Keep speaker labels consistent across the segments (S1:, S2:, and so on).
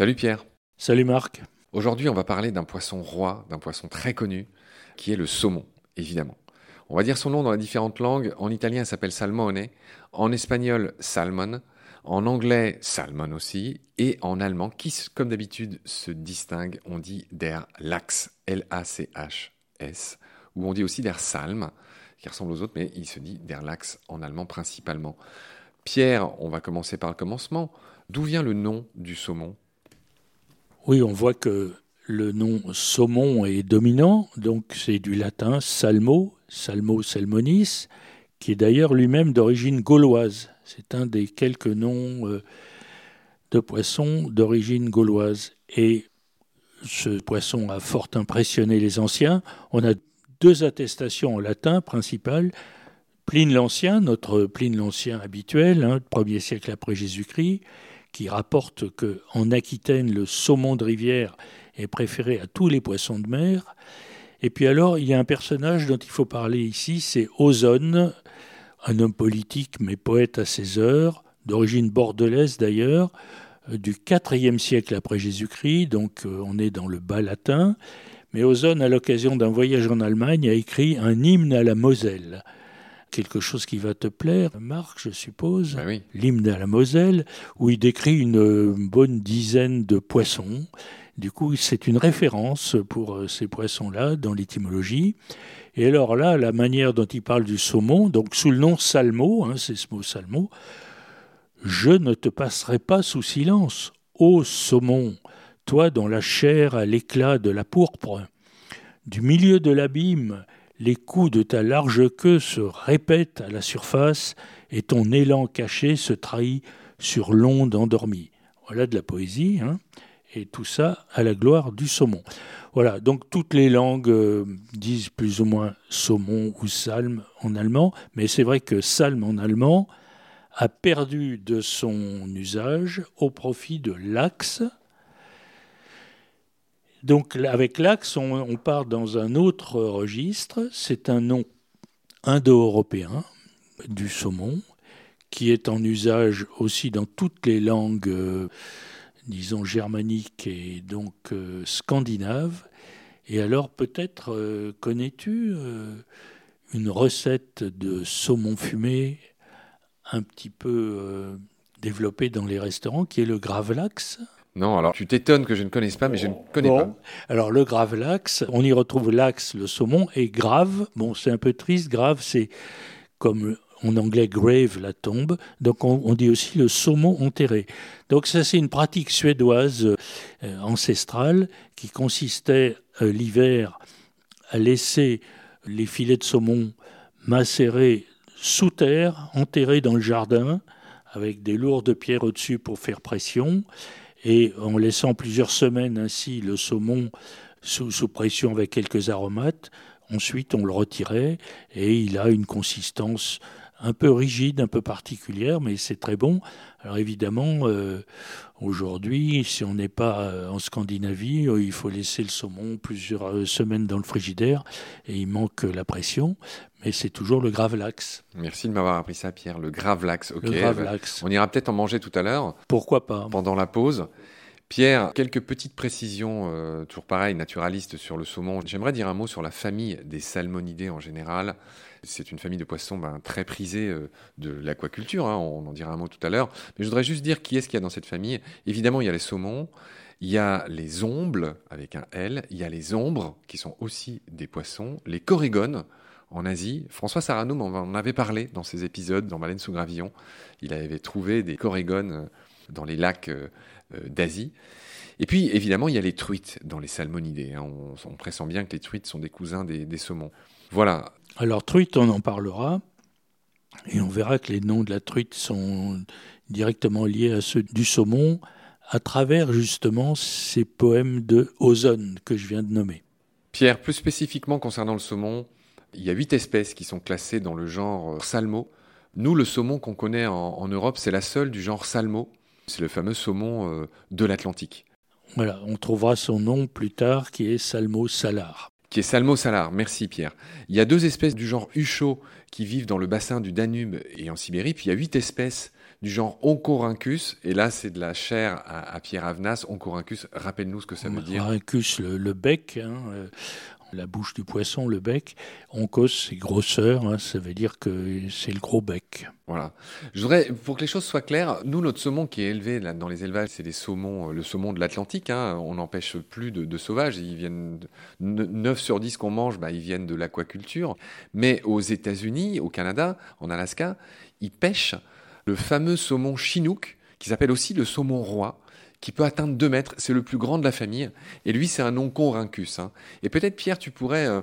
S1: Salut Pierre.
S2: Salut Marc.
S1: Aujourd'hui, on va parler d'un poisson roi, d'un poisson très connu, qui est le saumon, évidemment. On va dire son nom dans les différentes langues. En italien, il s'appelle salmone. En espagnol, salmon. En anglais, salmon aussi. Et en allemand, qui, comme d'habitude, se distingue, on dit der Lachs, L-A-C-H-S. Ou on dit aussi der Salm, qui ressemble aux autres, mais il se dit der Lachs en allemand principalement. Pierre, on va commencer par le commencement. D'où vient le nom du saumon?
S2: Oui, on voit que le nom saumon est dominant, donc c'est du latin salmo, salmo salmonis, qui est d'ailleurs lui-même d'origine gauloise. C'est un des quelques noms euh, de poissons d'origine gauloise. Et ce poisson a fort impressionné les anciens. On a deux attestations en latin principales. Pline l'Ancien, notre Pline l'Ancien habituel, hein, premier siècle après Jésus-Christ, qui rapporte que en Aquitaine, le saumon de rivière est préféré à tous les poissons de mer. Et puis alors, il y a un personnage dont il faut parler ici, c'est Ozone, un homme politique mais poète à ses heures, d'origine bordelaise d'ailleurs, euh, du IVe siècle après Jésus-Christ, donc euh, on est dans le bas latin. Mais Ozone, à l'occasion d'un voyage en Allemagne, a écrit un hymne à la Moselle quelque chose qui va te plaire, Marc, je suppose,
S1: ben
S2: l'hymne à la Moselle, où il décrit une bonne dizaine de poissons. Du coup, c'est une référence pour euh, ces poissons-là dans l'étymologie. Et alors là, la manière dont il parle du saumon, donc sous le nom salmo, hein, c'est ce mot salmo, je ne te passerai pas sous silence, ô saumon, toi dont la chair a l'éclat de la pourpre. Du milieu de l'abîme, les coups de ta large queue se répètent à la surface et ton élan caché se trahit sur l'onde endormie. Voilà de la poésie, hein et tout ça à la gloire du saumon. Voilà, donc toutes les langues euh, disent plus ou moins saumon ou salme en allemand, mais c'est vrai que salme en allemand a perdu de son usage au profit de l'axe. Donc avec l'axe, on, part dans un autre registre, c'est un nom indo-européen du saumon, qui est en usage aussi dans toutes les langues. Euh, disons, germanique et donc euh, scandinave. Et alors peut-être euh, connais-tu une recette de saumon fumé un petit peu développée dans les restaurants qui est le gravlax?
S1: Non, alors tu t'étonnes que je ne connaisse pas, mais je ne connais pas.
S2: Alors le gravlax, on y retrouve l'axe, le saumon, et grave, bon c'est un peu triste, grave c'est comme en anglais grave, la tombe. Donc on, dit aussi le saumon enterré. Donc ça c'est une pratique suédoise euh, ancestrale qui consistait euh, l'hiver à laisser les filets de saumon macérés sous terre, enterrés dans le jardin, avec des lourdes pierres au-dessus pour faire pression, et en laissant plusieurs semaines ainsi le saumon sous, pression avec quelques aromates. Ensuite, on le retirait et il a une consistance un peu rigide, un peu particulière, mais c'est très bon. Alors évidemment, euh, aujourd'hui, si on n'est pas euh, en Scandinavie, euh, il faut laisser le saumon plusieurs semaines dans le frigidaire et il manque la pression, mais c'est toujours le gravlax.
S1: Merci de m'avoir appris ça, Pierre. Le gravlax, ok.
S2: Le gravlax.
S1: On ira peut-être en manger tout à l'heure.
S2: Pourquoi pas
S1: Pendant la pause. Pierre, quelques petites précisions, toujours pareil, naturalistes sur le saumon. J'aimerais dire un mot sur la famille des salmonidés en général. C'est une famille de poissons ben, très prisée euh, de l'aquaculture, hein, on en dira un mot tout à l'heure. Mais je voudrais juste dire qui est-ce qu'il y a dans cette famille. Évidemment, il y a les saumons, il y a les ombles avec un L, il y a les ombres qui sont aussi des poissons, les corégones en Asie. François Sarano m'en avait parlé dans ses épisodes dans Baleine sous gravillon. Il avait trouvé des corégones euh, dans les lacs euh, d'Asie. Et puis, évidemment, il y a les truites dans les salmonidés. Hein. On, pressent bien que les truites sont des cousins des, des saumons. Voilà,
S2: alors truite, on en parlera, et on verra que les noms de la truite sont directement liés à ceux du saumon à travers justement ces poèmes de Ozone que je viens de nommer.
S1: Pierre, plus spécifiquement concernant le saumon, il y a huit espèces qui sont classées dans le genre euh, Salmo. Nous, le saumon qu'on connaît en, Europe, c'est la seule du genre Salmo. C'est le fameux saumon euh, de l'Atlantique.
S2: Voilà, on trouvera son nom plus tard qui est Salmo salar
S1: qui est Salmo salar. Merci Pierre. Il y a deux espèces du genre Huchot qui vivent dans le bassin du Danube et en Sibérie, puis il y a huit espèces du genre Oncorhynchus. Et là, c'est de la chair à, Pierre Avenas. Oncorhynchus, rappelle-nous ce que ça veut dire.
S2: Oncorhynchus, le, le bec, hein, euh, la bouche du poisson, le bec. Oncos, c'est grosseur, hein, ça veut dire que c'est le gros bec.
S1: Voilà. Je voudrais, pour que les choses soient claires, nous, notre saumon qui est élevé dans les élevages, c'est des saumons, euh, le saumon de l'Atlantique. Hein, on n'empêche plus de, sauvages. Ils viennent, 9 sur 10 qu'on mange, bah, ils viennent de l'aquaculture. Mais aux États-Unis, au Canada, en Alaska, ils pêchent le fameux saumon chinook, qui s'appelle aussi le saumon roi, qui peut atteindre 2 mètres. C'est le plus grand de la famille. Et lui, c'est un oncorhynchus. Hein. Et peut-être, Pierre, tu pourrais. Euh,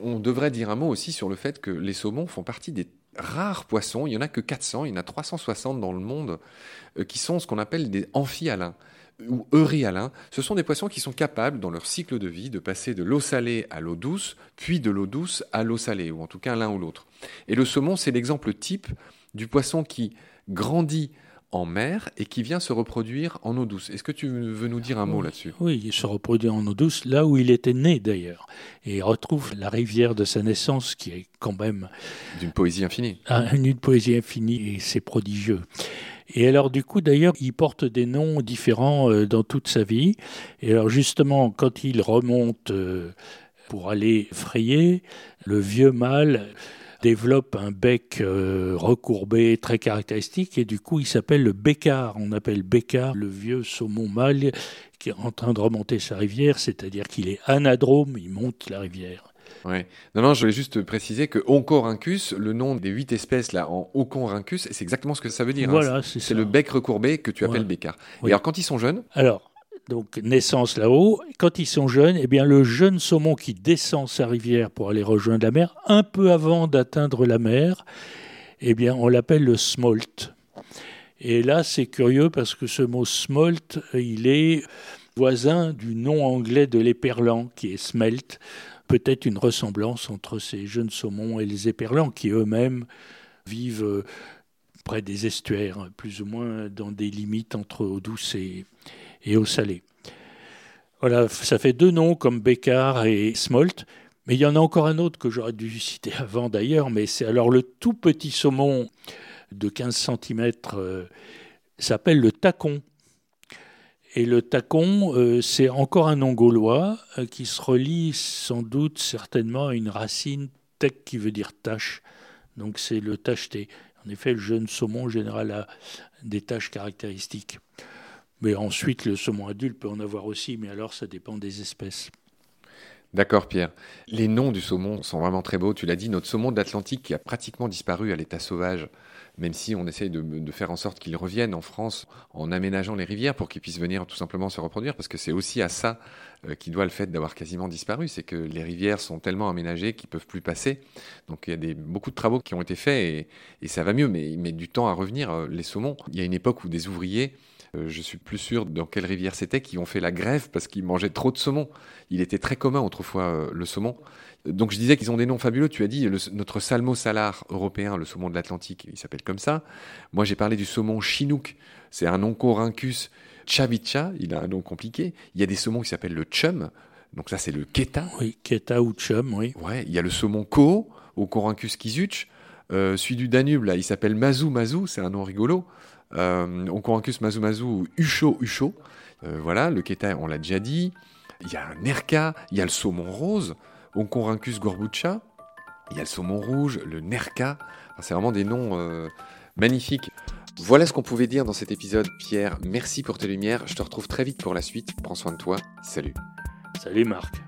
S1: on devrait dire un mot aussi sur le fait que les saumons font partie des rares poissons. Il n'y en a que 400, il y en a 360 dans le monde, euh, qui sont ce qu'on appelle des amphihalins ou euryhalins. Ce sont des poissons qui sont capables, dans leur cycle de vie, de passer de l'eau salée à l'eau douce, puis de l'eau douce à l'eau salée, ou en tout cas l'un ou l'autre. Et le saumon, c'est l'exemple type du poisson qui grandit en mer et qui vient se reproduire en eau douce. Est-ce que tu veux nous dire un mot là-dessus?
S2: Oui, il se reproduit en eau douce, là où il était né d'ailleurs. Et il retrouve la rivière de sa naissance qui est quand même...
S1: D'une poésie infinie.
S2: Une poésie infinie et c'est prodigieux. Et alors du coup d'ailleurs, il porte des noms différents euh, dans toute sa vie. Et alors justement, quand il remonte euh, pour aller frayer, le vieux mâle développe un bec euh, recourbé très caractéristique et du coup il s'appelle le bécard. On appelle bécard le vieux saumon mâle qui est en train de remonter sa rivière, c'est-à-dire qu'il est anadrome, il monte la rivière.
S1: Ouais. Non, non, je voulais juste préciser que Oncorhynchus, le nom des huit espèces là en Oncorhynchus, c'est exactement ce que ça veut dire.
S2: Hein. Voilà, c'est
S1: C'est le bec recourbé que tu appelles bécard. Et alors quand ils sont jeunes?
S2: Alors, donc naissance là-haut. Quand ils sont jeunes, eh bien le jeune saumon qui descend sa rivière pour aller rejoindre la mer, un peu avant d'atteindre la mer, eh bien on l'appelle le smolt. Et là, c'est curieux parce que ce mot smolt, il est voisin du nom anglais de l'éperlan qui est smelt. Peut-être une ressemblance entre ces jeunes saumons et les éperlans qui eux-mêmes vivent près des estuaires, plus ou moins dans des limites entre eau douce et, et eau salée. Voilà, ça fait deux noms comme Bécard et Smolt. Mais il y en a encore un autre que j'aurais dû citer avant d'ailleurs, mais c'est alors le tout petit saumon de 15 cm euh, s'appelle le tacon. Et le tacon, euh, c'est encore un nom gaulois euh, qui se relie sans doute certainement à une racine tec qui veut dire tache. Donc c'est le tacheté. En effet, le jeune saumon en général a des taches caractéristiques. Mais ensuite, le saumon adulte peut en avoir aussi, mais alors ça dépend des espèces.
S1: D'accord, Pierre. Les noms du saumon sont vraiment très beaux. Tu l'as dit, notre saumon de l'Atlantique qui a pratiquement disparu à l'état sauvage, même si on essaye de, faire en sorte qu'il revienne en France en aménageant les rivières pour qu'il puisse venir tout simplement se reproduire, parce que c'est aussi à ça euh, qui doit le fait d'avoir quasiment disparu, c'est que les rivières sont tellement aménagées qu'ils peuvent plus passer. Donc il y a des, beaucoup de travaux qui ont été faits et, ça va mieux, mais il met du temps à revenir. Euh, les saumons, il y a une époque où des ouvriers je suis plus sûr dans quelle rivière c'était, qui ont fait la grève parce qu'ils mangeaient trop de saumon. Il était très commun autrefois euh, le saumon. Donc je disais qu'ils ont des noms fabuleux. Tu as dit notre salmo salar européen, le saumon de l'Atlantique, il s'appelle comme ça. Moi j'ai parlé du saumon chinook, c'est un oncorhynchus chavicha, il a un nom compliqué. Il y a des saumons qui s'appellent le chum, donc ça c'est le keta.
S2: Oui, keta ou chum, oui.
S1: Ouais, il y a le saumon ko, Oncorhynchus kizuch. Euh, celui du Danube, là, il s'appelle Mazou Mazou, c'est un nom rigolo. Euh, Oncorhynchus Mazumazu ou Ucho Ucho. Euh, voilà, le keta, on l'a déjà dit. Il y a un nerka, il y a le saumon rose, Oncorhynchus gorbucha. Il y a le saumon rouge, le nerka. c'est vraiment des noms euh, magnifiques. Voilà ce qu'on pouvait dire dans cet épisode. Pierre, merci pour tes lumières. Je te retrouve très vite pour la suite. Prends soin de toi. Salut.
S2: Salut Marc.